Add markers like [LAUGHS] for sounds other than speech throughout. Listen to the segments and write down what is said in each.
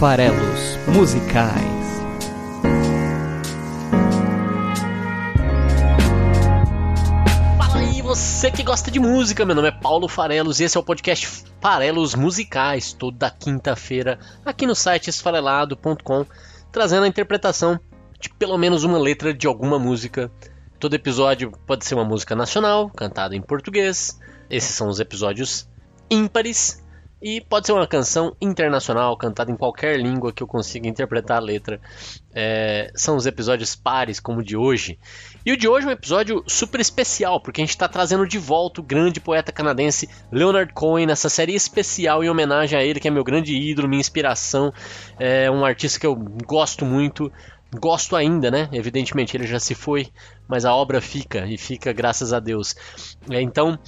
farelos musicais. Fala aí, você que gosta de música, meu nome é Paulo Farelos e esse é o podcast Farelos Musicais, toda quinta-feira, aqui no site esfarelado.com, trazendo a interpretação de pelo menos uma letra de alguma música. Todo episódio pode ser uma música nacional, cantada em português. Esses são os episódios ímpares. E pode ser uma canção internacional, cantada em qualquer língua que eu consiga interpretar a letra. É, são os episódios pares, como o de hoje. E o de hoje é um episódio super especial, porque a gente está trazendo de volta o grande poeta canadense Leonard Cohen nessa série especial em homenagem a ele, que é meu grande ídolo, minha inspiração. É um artista que eu gosto muito. Gosto ainda, né? Evidentemente, ele já se foi, mas a obra fica, e fica graças a Deus. É, então,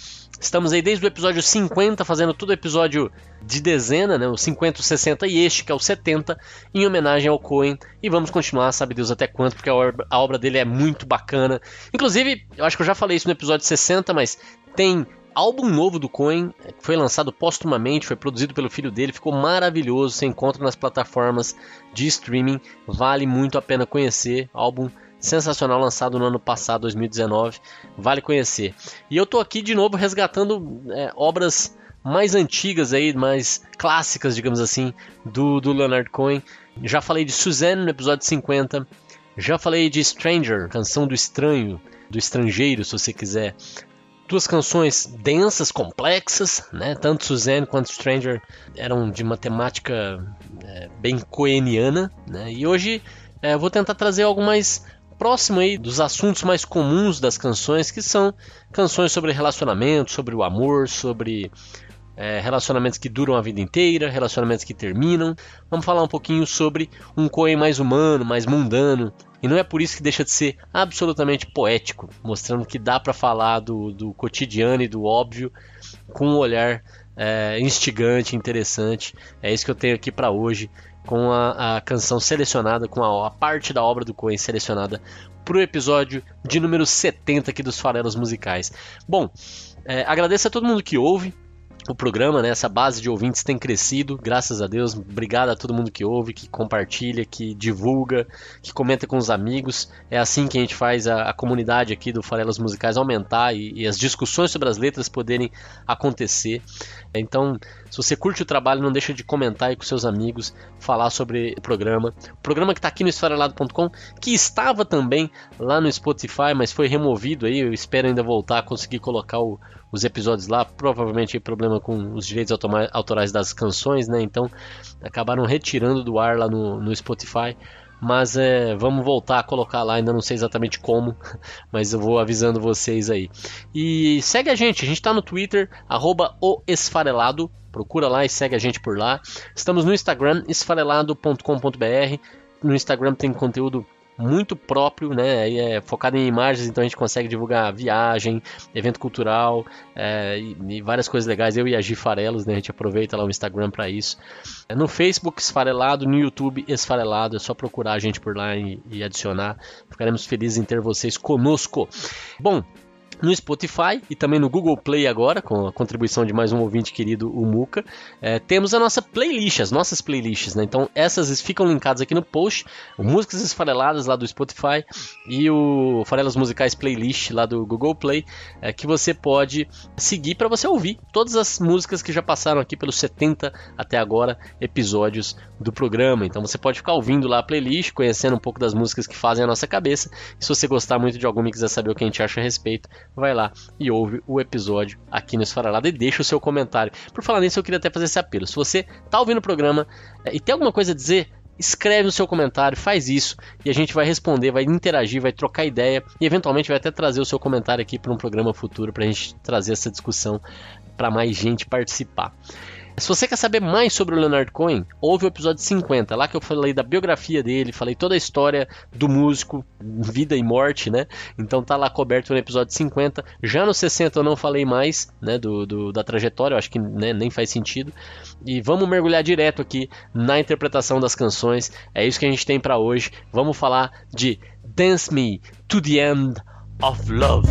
Estamos aí desde o episódio 50, fazendo todo episódio de dezena, né? O 50, o 60 e este, que é o 70, em homenagem ao Cohen. E vamos continuar, sabe Deus até quanto, porque a obra, a obra dele é muito bacana. Inclusive, eu acho que eu já falei isso no episódio 60, mas tem álbum novo do Cohen, que foi lançado póstumamente, foi produzido pelo filho dele, ficou maravilhoso. Você encontra nas plataformas de streaming, vale muito a pena conhecer. Álbum sensacional lançado no ano passado, 2019, vale conhecer. E eu tô aqui de novo resgatando é, obras mais antigas aí, mais clássicas, digamos assim, do, do Leonard Cohen. Já falei de Suzanne no episódio 50, já falei de Stranger, canção do estranho, do estrangeiro, se você quiser. Duas canções densas, complexas, né? Tanto Suzanne quanto Stranger eram de uma temática é, bem coeniana, né? E hoje é, vou tentar trazer algo mais próximo aí dos assuntos mais comuns das canções, que são canções sobre relacionamento, sobre o amor, sobre é, relacionamentos que duram a vida inteira, relacionamentos que terminam. Vamos falar um pouquinho sobre um Coen mais humano, mais mundano. E não é por isso que deixa de ser absolutamente poético, mostrando que dá para falar do, do cotidiano e do óbvio com um olhar é, instigante, interessante. É isso que eu tenho aqui para hoje com a, a canção selecionada, com a, a, parte da obra do Coen selecionada para o episódio de número 70 aqui dos Farelos Musicais. Bom, é, agradeço a todo mundo que ouve, o programa, né? Essa base de ouvintes tem crescido, graças a Deus. Obrigado a todo mundo que ouve, que compartilha, que divulga, que comenta com os amigos. É assim que a gente faz a, a comunidade aqui do Farelas Musicais aumentar e, e, as discussões sobre as letras poderem acontecer. Então, se você curte o trabalho, não deixa de comentar aí com seus amigos, falar sobre o programa. O programa que está aqui no esfarelado.com, que estava também lá no Spotify, mas foi removido aí. Eu espero ainda voltar a conseguir colocar o os episódios lá, provavelmente problema com os direitos autorais das canções, né? Então acabaram retirando do ar lá no, no Spotify. Mas é, vamos voltar a colocar lá, ainda não sei exatamente como, [LAUGHS] mas eu vou avisando vocês aí. E segue a gente, a gente está no Twitter, arroba o Esfarelado, procura lá e segue a gente por lá. Estamos no Instagram, esfarelado.com.br. No Instagram tem conteúdo muito próprio, né? É focado em imagens, então a gente consegue divulgar viagem, evento cultural é, e, e, várias coisas legais. Eu e a Gi Farelos, né? A gente aproveita lá o Instagram para isso. É no Facebook Esfarelado, no YouTube Esfarelado, é só procurar a gente por lá e, e adicionar. Ficaremos felizes em ter vocês conosco. Bom, no Spotify e também no Google Play agora, com a contribuição de mais um ouvinte querido, o Muca. É, temos a nossa playlist, as nossas playlists, né? Então essas ficam linkadas aqui no post, Músicas Esfareladas lá do Spotify e o Farelas Musicais Playlist lá do Google Play, é, que você pode seguir para você ouvir todas as músicas que já passaram aqui pelos 70 até agora episódios do programa. Então você pode ficar ouvindo lá a playlist, conhecendo um pouco das músicas que fazem a nossa cabeça. E se você gostar muito de alguma e quiser saber o que a gente acha a respeito, vai lá e ouve o episódio aqui no Esfarelado e deixa o seu comentário. Por falar nisso, eu queria até fazer esse apelo. Se você está ouvindo o programa é, e tem alguma coisa a dizer, escreve no seu comentário, faz isso e a gente vai responder, vai interagir, vai trocar ideia e eventualmente vai até trazer o seu comentário aqui para um programa futuro para a gente trazer essa discussão para mais gente participar. Se você quer saber mais sobre o Leonard Cohen, ouve o episódio 50, lá que eu falei da biografia dele, falei toda a história do músico, vida e morte, né? Então tá lá coberto no episódio 50. Já no 60 eu não falei mais, né, do, do da trajetória, eu acho que né, nem faz sentido. E vamos mergulhar direto aqui na interpretação das canções. É isso que a gente tem para hoje. Vamos falar de Dance Me to the End of Love.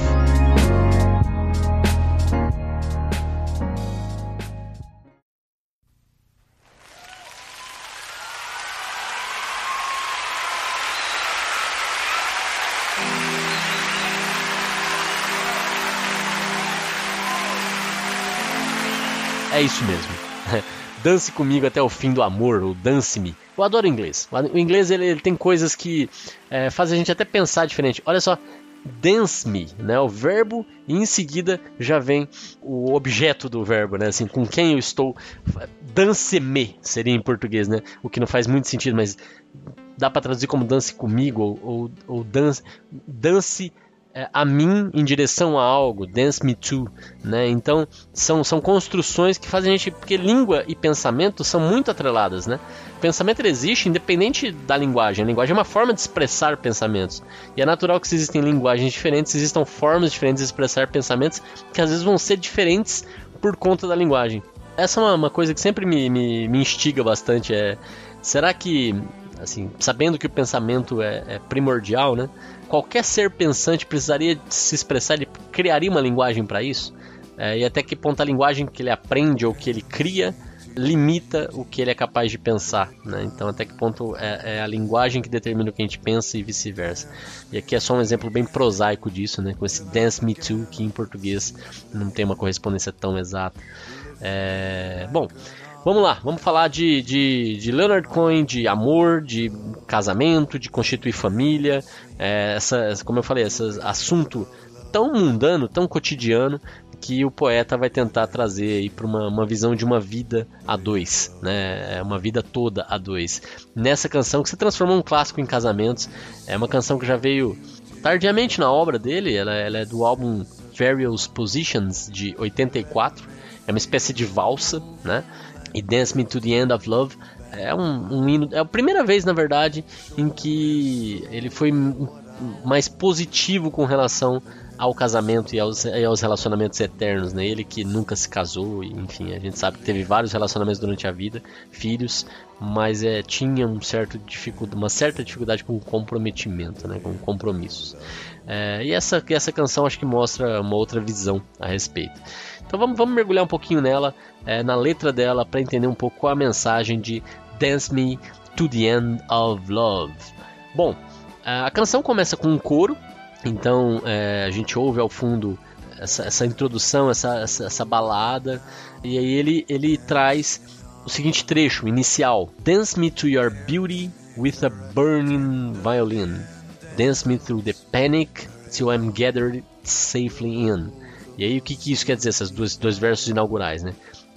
É isso mesmo. [LAUGHS] Dance comigo até o fim do amor, ou dance-me. Eu adoro inglês. O inglês ele, ele tem coisas que é, fazem a gente até pensar diferente. Olha só, dance me, né? O verbo e em seguida já vem o objeto do verbo, né? Assim, com quem eu estou. Dance-me seria em português, né? O que não faz muito sentido, mas dá para traduzir como dance comigo ou, ou, ou dance, dance a mim em direção a algo, dance me to, né? Então são, são construções que fazem a gente, porque língua e pensamento são muito atreladas, né? Pensamento existe independente da linguagem. A linguagem é uma forma de expressar pensamentos e é natural que existem linguagens diferentes, existam formas diferentes de expressar pensamentos que às vezes vão ser diferentes por conta da linguagem. Essa é uma, uma coisa que sempre me, me, me instiga bastante. É será que assim, sabendo que o pensamento é, é primordial, né? qualquer ser pensante precisaria se expressar, ele criaria uma linguagem para isso? É, e até que ponto a linguagem que ele aprende ou que ele cria limita o que ele é capaz de pensar, né? Então até que ponto é, é, a linguagem que determina o que a gente pensa e vice-versa. E aqui é só um exemplo bem prosaico disso, né? Com esse Dance Me Too, que em português não tem uma correspondência tão exata. É... Bom, Vamos lá, vamos falar de, de, de Leonard Cohen, de amor, de casamento, de constituir família. É, essa, como eu falei, esse assunto tão mundano, tão cotidiano, que o poeta vai tentar trazer aí para uma, uma visão de uma vida a dois, né? É uma vida toda a dois. Nessa canção que se transformou um clássico em casamentos, é uma canção que já veio tardiamente na obra dele, ela, ela é do álbum Various Positions de 84, é uma espécie de valsa, né? E Dance Me to the End of Love é um, um hino. É a primeira vez, na verdade, em que ele foi mais positivo com relação ao casamento e aos, e aos, relacionamentos eternos, né? Ele que nunca se casou, enfim, a gente sabe que teve vários relacionamentos durante a vida, filhos, mas é, tinha um certo dificuldade, uma certa dificuldade com comprometimento, né? Com compromissos. É, e essa, essa canção acho que mostra uma outra visão a respeito. Então vamos, vamos mergulhar um pouquinho nela, é, na letra dela, para entender um pouco qual a mensagem de Dance Me to the End of Love. Bom, a canção começa com um coro, então é, a gente ouve ao fundo essa, essa introdução, essa, essa, essa, balada, e aí ele, ele traz o seguinte trecho inicial: Dance me to your beauty with a burning violin. Dance me through the panic till I'm gathered safely in. E aí o que, que isso quer dizer, esses dois, dois versos inaugurais, né?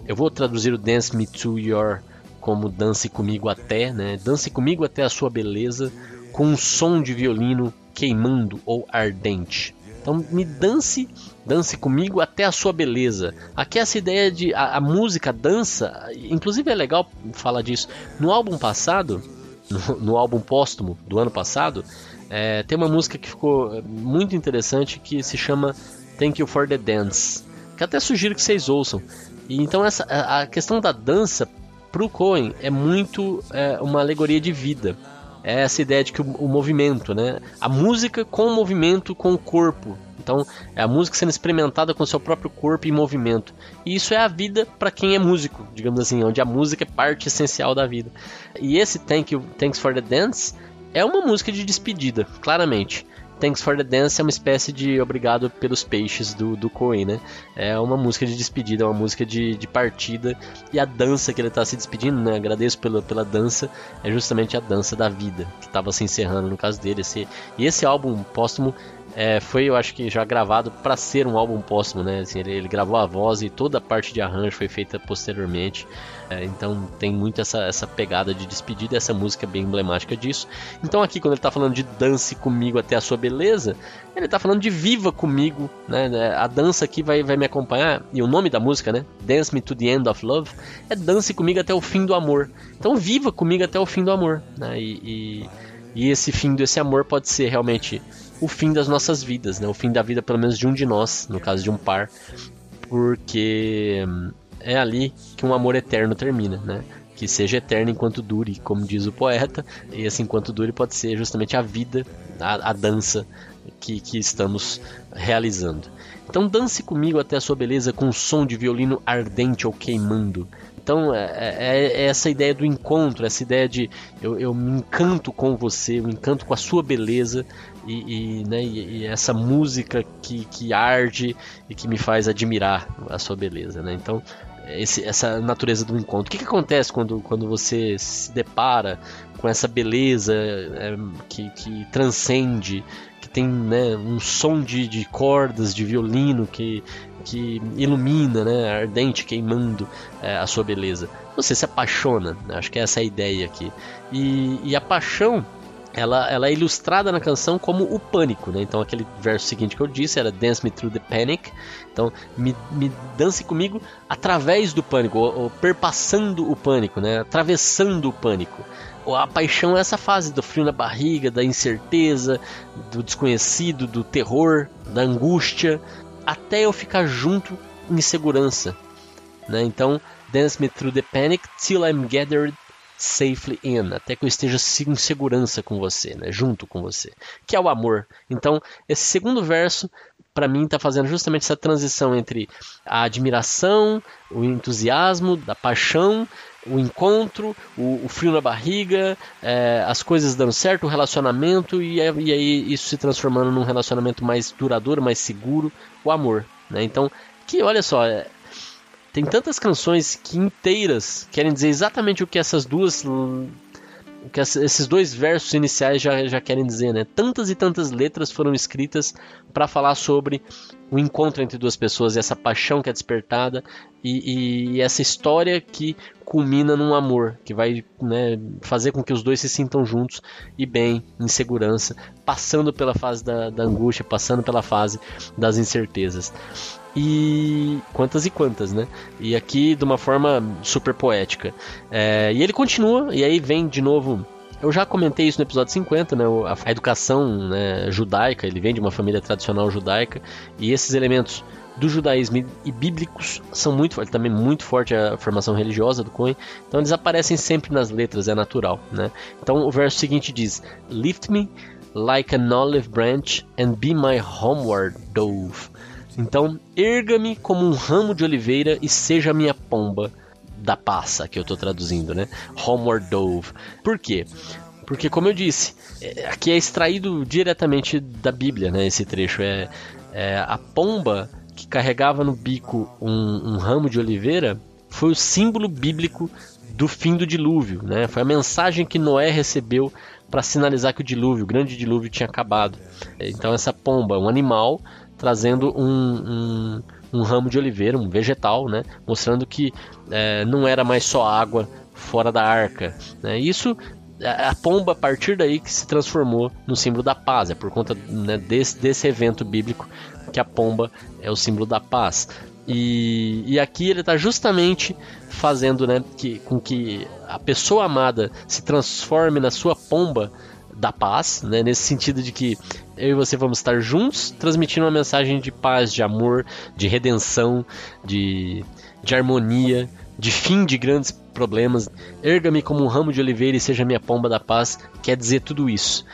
Eu vou traduzir o Dance Me To Your como Dance Comigo Até, né? Dance comigo até a sua beleza, com um som de violino queimando ou ardente. Então me dance, dance comigo até a sua beleza. Aqui essa ideia de a, a música dança, inclusive é legal falar disso. No álbum passado, no, no álbum póstumo do ano passado, é, tem uma música que ficou muito interessante que se chama Thank You for the Dance, que até sugiro que vocês ouçam. E então essa a questão da dança pro Cohen é muito é, uma alegoria de vida. É essa ideia de que o, o, movimento, né? A música com o movimento com o corpo. Então, é a música sendo experimentada com o seu próprio corpo em movimento. E isso é a vida para quem é músico, digamos assim, onde a música é parte essencial da vida. E esse Thank You, Thanks for the Dance é uma música de despedida, claramente. Thanks for the Dance é uma espécie de obrigado pelos peixes do, do Coen, né? É uma música de despedida, é uma música de, de partida. E a dança que ele está se despedindo, né? Agradeço pela, pela dança, é justamente a dança da vida, que estava se encerrando no caso dele. Esse, e esse álbum póstumo é, foi, eu acho que já gravado para ser um álbum póstumo, né? Assim, ele, ele, gravou a voz e toda a parte de arranjo foi feita posteriormente. É, então tem muito essa, essa pegada de despedida, essa música é bem emblemática disso. Então aqui quando ele está falando de dance comigo até a sua beleza, ele está falando de viva comigo, né? É, a dança aqui vai, vai me acompanhar e o nome da música, né? Dance Me to the End of Love é dance comigo até o fim do amor. Então viva comigo até o fim do amor, né? E, e, e esse fim desse amor pode ser realmente o fim das nossas vidas, né? O fim da vida, pelo menos de um de nós, no caso de um par, porque hum, é ali que um amor eterno termina, né? Que seja eterno enquanto dure, como diz o poeta, e esse enquanto dure pode ser justamente a vida, a, a dança que, que estamos realizando. Então dance comigo até a sua beleza com um som de violino ardente ou queimando. Então é, é, é, essa ideia do encontro, essa ideia de eu, eu, me encanto com você, eu me encanto com a sua beleza e, e, né, e, e essa música que, que arde e que me faz admirar a sua beleza. Né? Então esse, essa natureza do encontro. O que, que acontece quando, quando você se depara com essa beleza é, que, que transcende, que tem né, um som de, de cordas de violino que, que ilumina, né, ardente, queimando é, a sua beleza. Você se apaixona, né? acho que essa é a ideia aqui. E, e a paixão ela, ela é ilustrada na canção como o pânico, né? Então aquele verso seguinte que eu disse era Dance Me Through the Panic. Então me, me dance comigo através do pânico, ou, ou perpassando o pânico, né? Atravessando o pânico. A paixão é essa fase do frio na barriga, da incerteza, do desconhecido, do terror, da angústia, até eu ficar junto em segurança. Né? Então, dance me through the panic till I'm gathered safely in, até que eu esteja em segurança com você, né, junto com você, que é o amor. Então, esse segundo verso, para mim, está fazendo justamente essa transição entre a admiração, o entusiasmo, da paixão, o encontro, o, o frio na barriga, é, as coisas dando certo, o relacionamento, e, e, aí isso se transformando num relacionamento mais duradouro, mais seguro, o amor. Né? Então, que olha só, é, tem tantas canções que inteiras querem dizer exatamente o que essas duas. O que esses dois versos iniciais já, já querem dizer, né? Tantas e tantas letras foram escritas para falar sobre o encontro entre duas pessoas, essa paixão que é despertada e, e, essa história que culmina num amor, que vai né, fazer com que os dois se sintam juntos e bem, em segurança, passando pela fase da, da angústia, passando pela fase das incertezas e quantas e quantas, né? E aqui de uma forma super poética. É, e ele continua, e aí vem de novo. Eu já comentei isso no episódio 50, né? A educação né, judaica, ele vem de uma família tradicional judaica, e esses elementos do judaísmo e bíblicos são muito ele também muito forte a formação religiosa do Cohen então eles aparecem sempre nas letras é natural né então o verso seguinte diz lift me like an olive branch and be my homeward dove então, erga-me como um ramo de oliveira e seja minha pomba da passa, que eu estou traduzindo, né? Homeward Dove. Por quê? Porque, como eu disse, é, aqui é extraído diretamente da Bíblia, né? Esse trecho é, é a pomba que carregava no bico um, um ramo de oliveira foi o símbolo bíblico do fim do dilúvio, né? Foi a mensagem que Noé recebeu para sinalizar que o dilúvio, o grande dilúvio, tinha acabado. Então essa pomba, um animal trazendo um, um, um ramo de oliveira, um vegetal, né? mostrando que é, não era mais só água fora da arca. Né? Isso a pomba a partir daí que se transformou no símbolo da paz, é por conta né, desse, desse evento bíblico que a pomba é o símbolo da paz. E, e aqui ele está justamente fazendo né, que, com que a pessoa amada se transforme na sua pomba da paz, né? nesse sentido de que eu e você vamos estar juntos transmitindo uma mensagem de paz, de amor, de redenção, de, de harmonia, de fim de grandes problemas. Erga-me como um ramo de oliveira e seja minha pomba da paz, quer dizer tudo isso.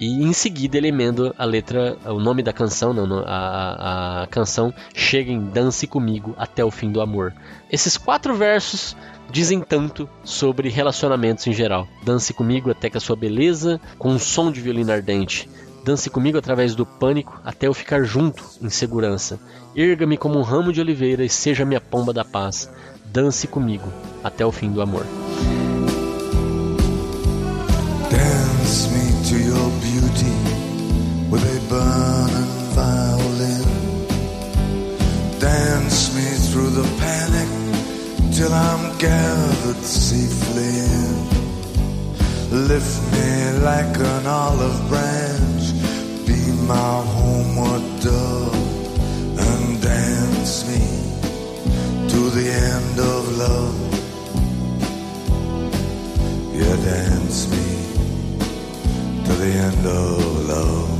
E em seguida ele emenda a letra, o nome da canção, não, a, a canção chega em Dance comigo até o fim do amor. Esses quatro versos dizem tanto sobre relacionamentos em geral. Dance comigo até que a sua beleza, com um som de violino ardente. Dance comigo através do pânico até eu ficar junto, em segurança. Erga-me como um ramo de oliveira e seja minha pomba da paz. Dance comigo até o fim do amor. Dance me to your beauty with a burning violin. Dance me through the panic till I'm gathered safely. Lift me like an olive branch, be my homeward dove, and dance me to the end of love. Yeah, dance me to the end of love.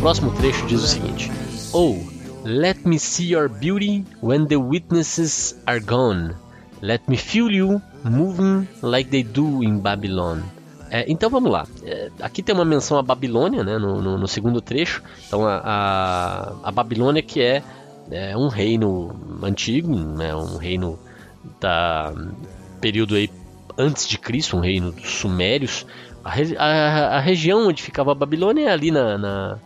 Próximo trecho diz o seguinte: Ou oh, Let me see your beauty when the witnesses are gone. Let me feel you moving like they do in Babylon. É, então vamos lá. É, aqui tem uma menção à Babilônia, né, no, no, no segundo trecho. Então a, a, a Babilônia que é, é, um reino antigo, né, um reino da período aí antes de Cristo, um reino dos Sumérios. A, a, a região onde ficava a Babilônia é ali na, na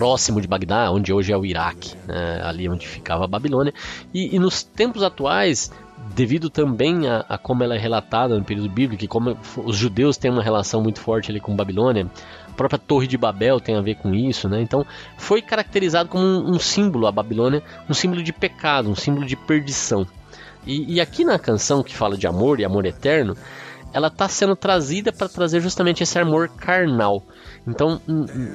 próximo de Bagdá, onde hoje é o Iraque, né, ali onde ficava a Babilônia. E, e nos tempos atuais, devido também a, a, como ela é relatada no período bíblico, e como os judeus têm uma relação muito forte ali com Babilônia, a própria Torre de Babel tem a ver com isso, né? Então foi caracterizado como um, um símbolo a Babilônia, um símbolo de pecado, um símbolo de perdição. E, e aqui na canção que fala de amor e amor eterno, ela está sendo trazida para trazer justamente esse amor carnal. Então,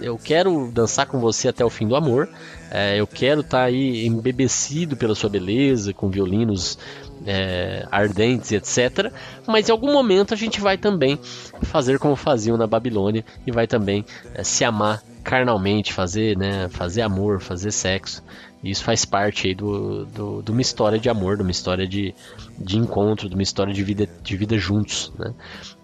eu quero dançar com você até o fim do amor. É, eu quero estar tá aí embebecido pela sua beleza, com violinos é, ardentes, etc. Mas em algum momento a gente vai também fazer como faziam na Babilônia e vai também é, se amar carnalmente, fazer, né, fazer amor, fazer sexo. Isso faz parte aí do, do, de uma história de amor, de uma história de, de encontro, de uma história de vida, de vida juntos. Né?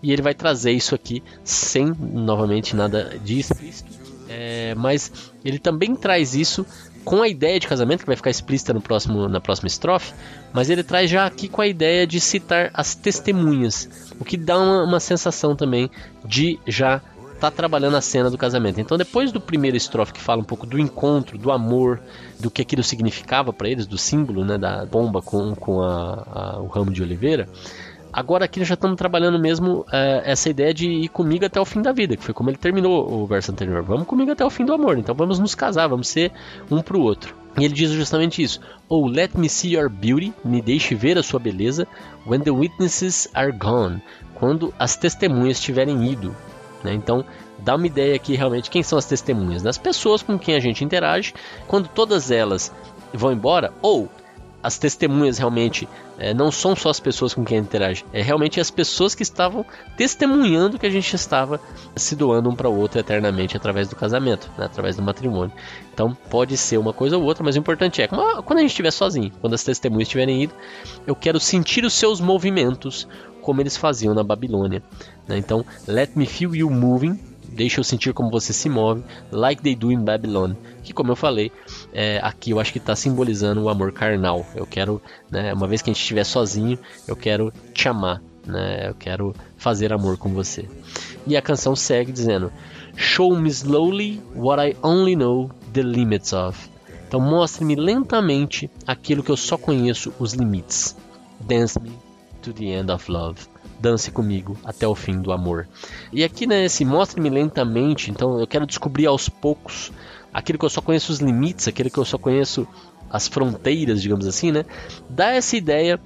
E ele vai trazer isso aqui sem, novamente, nada explícito. É, mas ele também traz isso com a ideia de casamento, que vai ficar explícita no próximo, na próxima estrofe, mas ele traz já aqui com a ideia de citar as testemunhas, o que dá uma, uma sensação também de já tá trabalhando a cena do casamento. Então, depois do primeiro estrofe que fala um pouco do encontro, do amor, do que aquilo significava para eles, do símbolo, né, da bomba com, com a, a, o ramo de oliveira, agora aqui já estamos trabalhando mesmo é, essa ideia de ir comigo até o fim da vida, que foi como ele terminou o verso anterior. Vamos comigo até o fim do amor, então vamos nos casar, vamos ser um para o outro. E ele diz justamente isso: Oh, let me see your beauty, me deixe ver a sua beleza, when the witnesses are gone, quando as testemunhas tiverem ido. Né? Então, dá uma ideia aqui realmente quem são as testemunhas, das pessoas com quem a gente interage, quando todas elas vão embora, ou as testemunhas realmente é, não são só as pessoas com quem interage, é realmente as pessoas que estavam testemunhando que a gente estava se doando um para o outro eternamente através do casamento, né, através do matrimônio. Então pode ser uma coisa ou outra, mas o importante é quando a gente estiver sozinho, quando as testemunhas tiverem ido, eu quero sentir os seus movimentos como eles faziam na Babilônia. Né? Então, let me feel you moving, deixa eu sentir como você se move, like they do in Babylon. Que, como eu falei, é, aqui eu acho que está simbolizando o amor carnal. Eu quero, né, uma vez que a gente estiver sozinho, eu quero te amar, né, eu quero fazer amor com você. E a canção segue dizendo: Show me slowly what I only know the limits of. Então, mostre-me lentamente aquilo que eu só conheço os limites. Dance me to the end of love. Dance comigo até o fim do amor. E aqui, né, esse mostre-me lentamente, então eu quero descobrir aos poucos aquilo que eu só conheço os limites, aquilo que eu só conheço as fronteiras, digamos assim, né? Dá essa ideia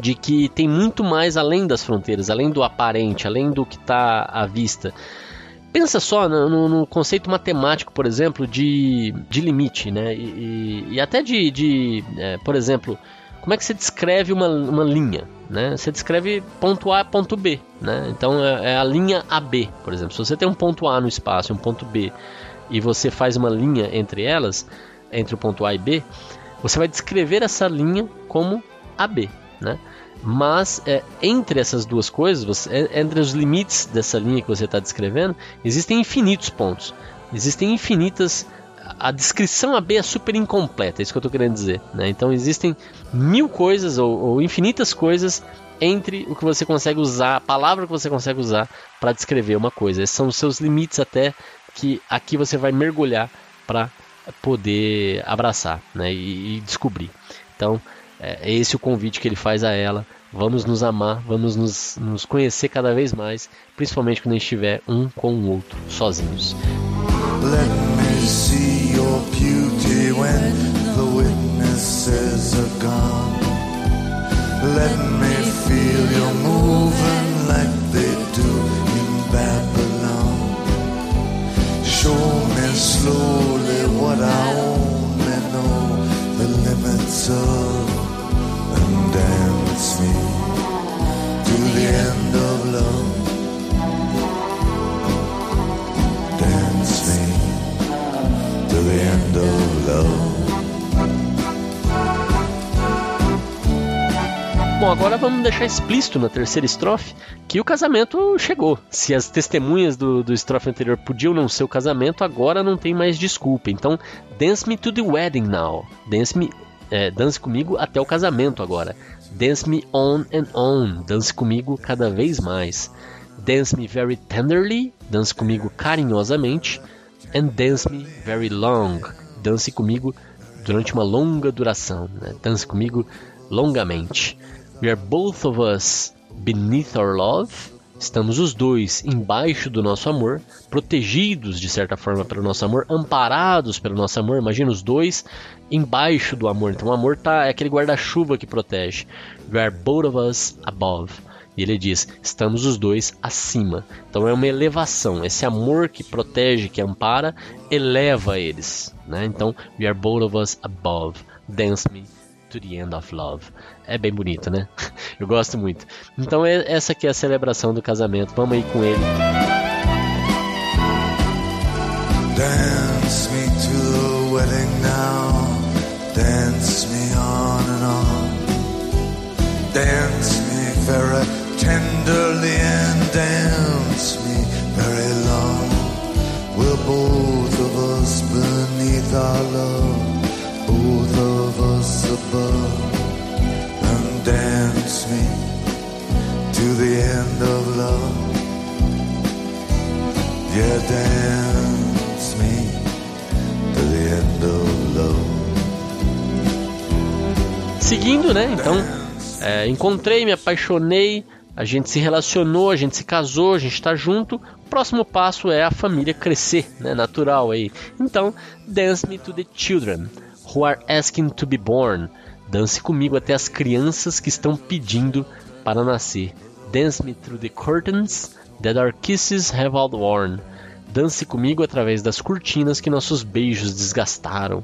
de que tem muito mais além das fronteiras, além do aparente, além do que está à vista. Pensa só no, no, conceito matemático, por exemplo, de, de limite, né? E, e até de, de é, por exemplo, como é que você descreve uma, uma linha? Né? Você descreve ponto A ponto B. Né? Então é, é a linha AB, por exemplo. Se você tem um ponto A no espaço e um ponto B e você faz uma linha entre elas, entre o ponto A e B, você vai descrever essa linha como AB. Né? Mas é, entre essas duas coisas, você, é, entre os limites dessa linha que você está descrevendo, existem infinitos pontos. Existem infinitas a descrição AB é super incompleta, é isso que eu estou querendo dizer. Né? Então existem mil coisas ou, ou, infinitas coisas entre o que você consegue usar, a palavra que você consegue usar para descrever uma coisa. Esses são os seus limites até que aqui você vai mergulhar para poder abraçar né? e, e descobrir. Então é, é esse o convite que ele faz a ela. Vamos nos amar, vamos nos, nos conhecer cada vez mais, principalmente quando a gente estiver um com o outro, sozinhos. See your beauty when the witnesses are gone. Let me feel you moving like they do in Babylon. Show me slowly what I only know the limits of, and dance me Bom, agora vamos deixar explícito na terceira estrofe que o casamento chegou. Se as testemunhas do, do estrofe anterior podiam não ser o casamento, agora não tem mais desculpa. Então, dance me to the wedding now. Dance me, é, dance comigo até o casamento agora. Dance me on and on. Dance comigo cada vez mais. Dance me very tenderly. Dance comigo carinhosamente. And dance me very long. Dance comigo durante uma longa duração. Né? Dance comigo longamente. We are both of us beneath our love. Estamos os dois embaixo do nosso amor, protegidos de certa forma pelo nosso amor, amparados pelo nosso amor. Imagina os dois embaixo do amor. Então o amor tá, é aquele guarda-chuva que protege. We are both of us above. E ele diz: estamos os dois acima. Então é uma elevação. Esse amor que protege, que ampara, eleva eles. Né? Então, we are both of us above. Dance me to the end of love. É bem bonito, né? [LAUGHS] Eu gosto muito. Então é, essa aqui é a celebração do casamento. Vamos aí com ele. Dance me to the wedding now. Love. Dance me to the end of love. Seguindo, né? Então, é, encontrei, me apaixonei, a gente se relacionou, a gente se casou, a gente está junto. O próximo passo é a família crescer, né? Natural aí. Então, dance me to the children who are asking to be born. Dance comigo até as crianças que estão pedindo para nascer. Dance me through the curtains that our kisses have outworn. Dance comigo através das cortinas que nossos beijos desgastaram.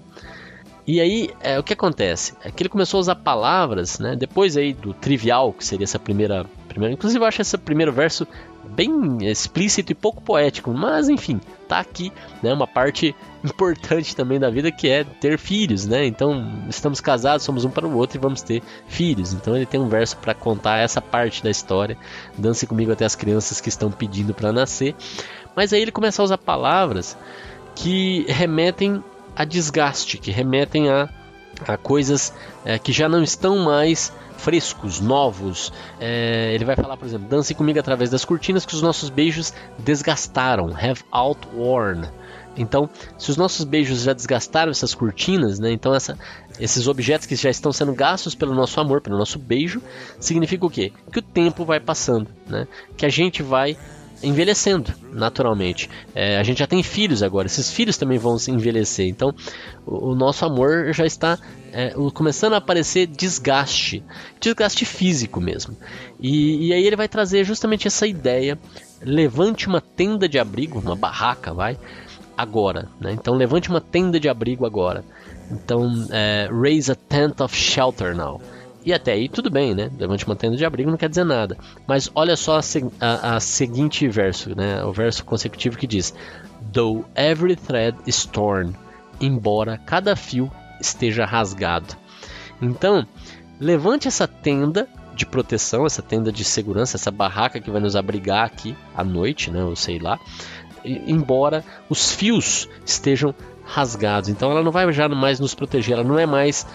E aí, é, o que acontece? É que ele começou a usar palavras, né? Depois aí do trivial, que seria essa primeira, primeira. Inclusive, eu acho esse primeiro verso bem explícito e pouco poético, mas enfim, tá aqui, né? Uma parte importante também da vida que é ter filhos, né? Então, estamos casados, somos um para o outro e vamos ter filhos. Então, ele tem um verso para contar essa parte da história. Dance comigo até as crianças que estão pedindo para nascer. Mas aí ele começa a usar palavras que remetem a desgaste, que remetem a, a coisas é, que já não estão mais frescos, novos. É, ele vai falar, por exemplo, dance comigo através das cortinas que os nossos beijos desgastaram, have outworn. Então, se os nossos beijos já desgastaram essas cortinas, né, então essa, esses objetos que já estão sendo gastos pelo nosso amor, pelo nosso beijo, significa o quê? Que o tempo vai passando, né? que a gente vai envelhecendo naturalmente. É, a gente já tem filhos agora, esses filhos também vão se envelhecer. Então, o, o nosso amor já está é, começando a aparecer desgaste, desgaste físico mesmo. E, e aí ele vai trazer justamente essa ideia: levante uma tenda de abrigo, uma barraca, vai agora. Né? Então, levante uma tenda de abrigo agora. Então, é, raise a tent of shelter now. E até aí tudo bem, né? Levante uma tenda de abrigo não quer dizer nada. Mas olha só a, a, a seguinte verso, né? O verso consecutivo que diz: Though every thread is torn, embora cada fio esteja rasgado. Então, levante essa tenda de proteção, essa tenda de segurança, essa barraca que vai nos abrigar aqui à noite, né? Eu sei lá. Embora os fios estejam rasgados. Então ela não vai já mais nos proteger, ela não é mais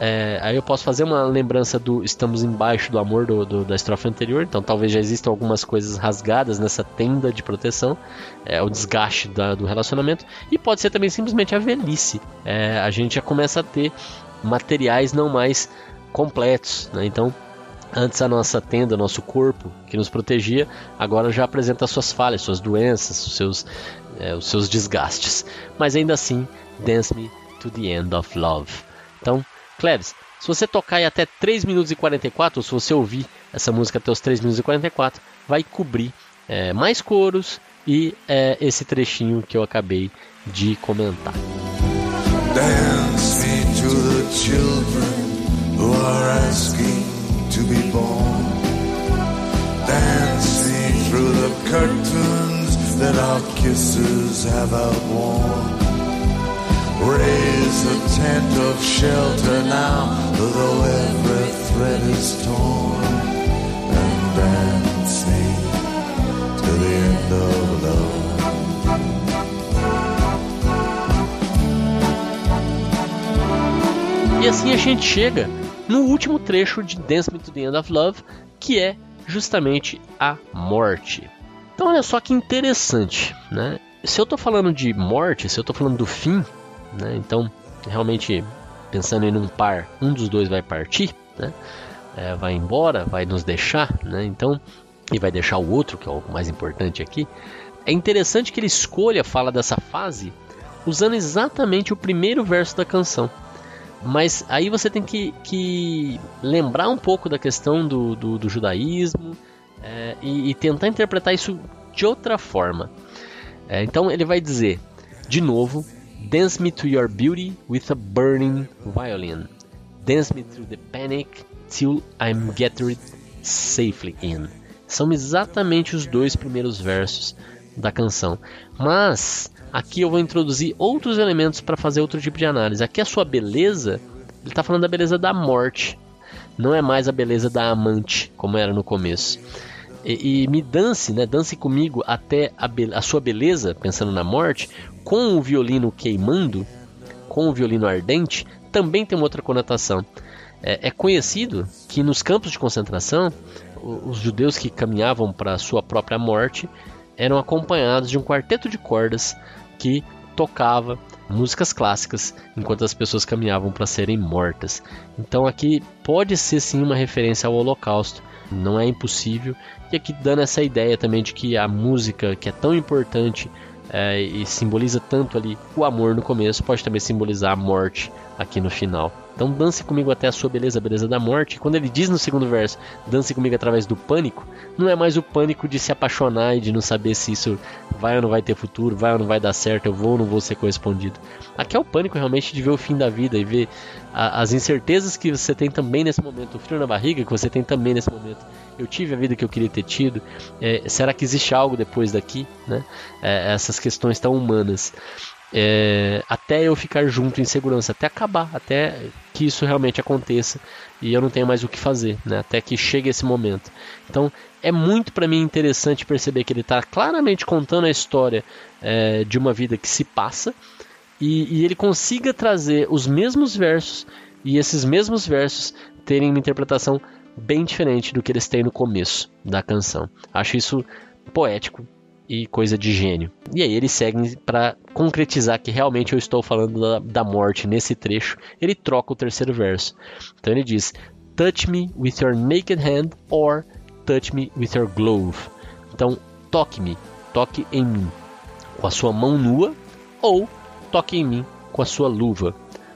é, aí eu posso fazer uma lembrança do Estamos Embaixo do Amor do, do, da estrofe anterior, então talvez já existam algumas coisas rasgadas nessa tenda de proteção, é, o desgaste da, do relacionamento, e pode ser também simplesmente a velhice. É, a gente já começa a ter materiais não mais completos, né? então Antes a nossa tenda, nosso corpo que nos protegia, agora já apresenta suas falhas, suas doenças, os seus, é, os seus desgastes. Mas ainda assim, dance me to the end of love. Então, Klebs, se você tocar aí até 3 minutos e 44, ou se você ouvir essa música até os 3 minutos e 44, vai cobrir é, mais coros e é, esse trechinho que eu acabei de comentar. Dance me to the children who are asking to be born. Dance me through the curtains that our kisses have outworn. Raise a tent of shelter now, though every thread is torn. And dance me to the end of love. E assim a gente chega no último trecho de Dance Me to the End of Love, que é justamente a morte. Então olha só que interessante, né? se eu tô falando de morte, se eu tô falando do fim, né? Então, realmente pensando em um par, um dos dois vai partir, né? É, vai embora, vai nos deixar, né? Então, e vai deixar o outro, que é o mais importante aqui. É interessante que ele escolha fala dessa fase usando exatamente o primeiro verso da canção. Mas aí você tem que, que lembrar um pouco da questão do, do, do judaísmo é, e, e, tentar interpretar isso de outra forma. É, então ele vai dizer, de novo, Dance me to your beauty with a burning violin. Dance me through the panic till I'm getting safely in. São exatamente os dois primeiros versos da canção. Mas aqui eu vou introduzir outros elementos para fazer outro tipo de análise. Aqui a sua beleza, ele está falando da beleza da morte, não é mais a beleza da amante, como era no começo. E, e me dance, né, dance comigo até a, a sua beleza, pensando na morte, com o violino queimando, com o violino ardente, também tem uma outra conotação. É, é conhecido que nos campos de concentração, os judeus que caminhavam para a sua própria morte eram acompanhados de um quarteto de cordas que tocava músicas clássicas enquanto as pessoas caminhavam para serem mortas. Então aqui pode ser sim uma referência ao Holocausto, não é impossível. E aqui dando essa ideia também de que a música que é tão importante é, e simboliza tanto ali o amor no começo, pode também simbolizar a morte aqui no final. Então dance comigo até a sua beleza, a beleza da morte. Quando ele diz no segundo verso, dance comigo através do pânico, não é mais o pânico de se apaixonar e de não saber se isso vai ou não vai ter futuro, vai ou não vai dar certo, eu vou ou não vou ser correspondido. Aqui é o pânico realmente de ver o fim da vida e ver a, as incertezas que você tem também nesse momento, o frio na barriga que você tem também nesse momento. Eu tive a vida que eu queria ter tido. É, será que existe algo depois daqui? Né? É, essas questões tão humanas é, até eu ficar junto em segurança, até acabar, até que isso realmente aconteça e eu não tenho mais o que fazer, né? até que chegue esse momento. Então é muito para mim interessante perceber que ele está claramente contando a história é, de uma vida que se passa e, e ele consiga trazer os mesmos versos e esses mesmos versos terem uma interpretação bem diferente do que eles têm no começo da canção. Acho isso poético, e coisa de gênio. E aí ele segue para concretizar que realmente eu estou falando da, da, morte nesse trecho. Ele troca o terceiro verso. Então ele diz: Touch me with your naked hand or touch me with your glove. Então toque-me, toque em mim com a sua mão nua ou toque em mim com a sua luva.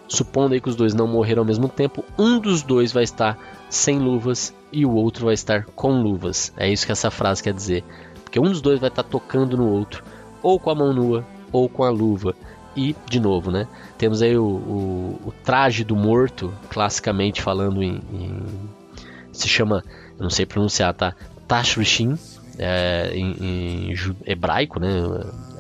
Supondo aí que os dois não morreram ao mesmo tempo, um dos dois vai estar sem luvas e o outro vai estar com luvas. É isso que essa frase quer dizer. Porque um dos dois vai estar tá tocando no outro, ou com a mão nua, ou com a luva. E, de novo, né? Temos aí o, o, o traje do morto, classicamente falando em, em, Se chama, eu não sei pronunciar, tá? Tashrushin, é, em, em hebraico, né?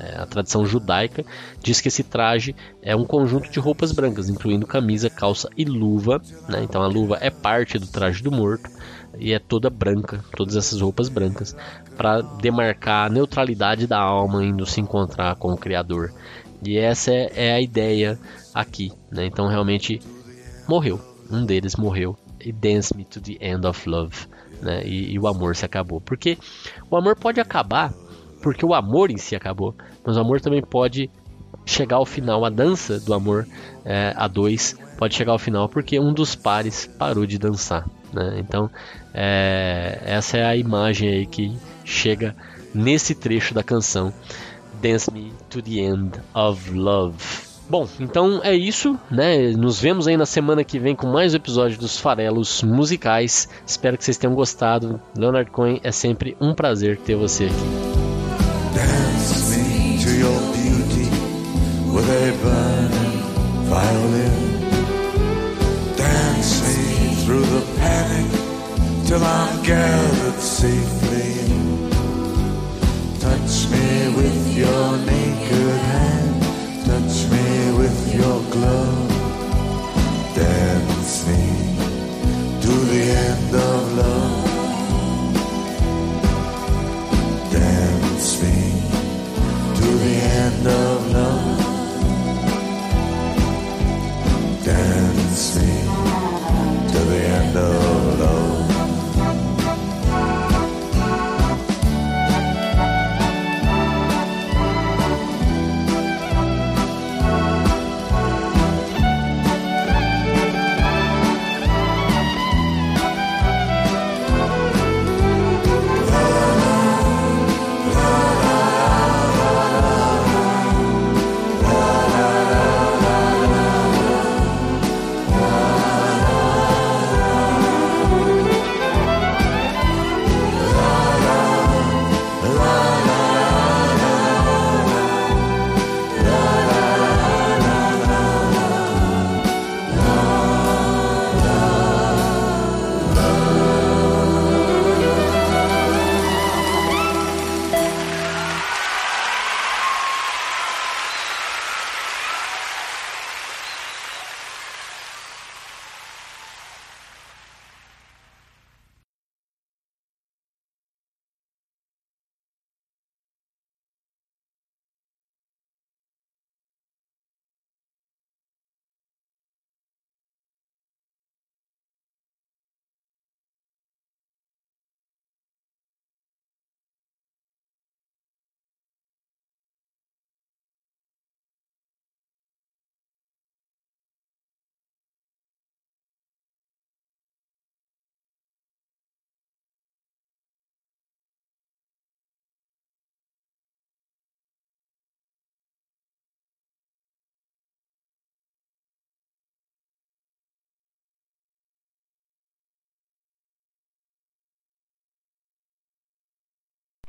É, a tradição judaica diz que esse traje é um conjunto de roupas brancas, incluindo camisa, calça e luva. Né? Então a luva é parte do traje do morto e é toda branca, todas essas roupas brancas, para demarcar a neutralidade da alma indo se encontrar com o Criador. E essa é, é a ideia aqui, né? Então realmente morreu, um deles morreu. E Dance Me to the End of Love, né? E, e o amor se acabou. Porque o amor pode acabar, porque o amor em si acabou, mas o amor também pode chegar ao final, a dança do amor é, a dois pode chegar ao final porque um dos pares parou de dançar. Né? Então, é, essa é a imagem aí que chega nesse trecho da canção Dance Me to the End of Love. Bom, então é isso, né? Nos vemos aí na semana que vem com mais um episódio dos Farelos Musicais. Espero que vocês tenham gostado. Leonard Cohen, é sempre um prazer ter você aqui. Dance me to your beauty with a burning violin. Dance me through the panic till I'm gathered safely your naked hand, touch me with your glove. Dance me to the end of love. Dance to the end of love. Dance me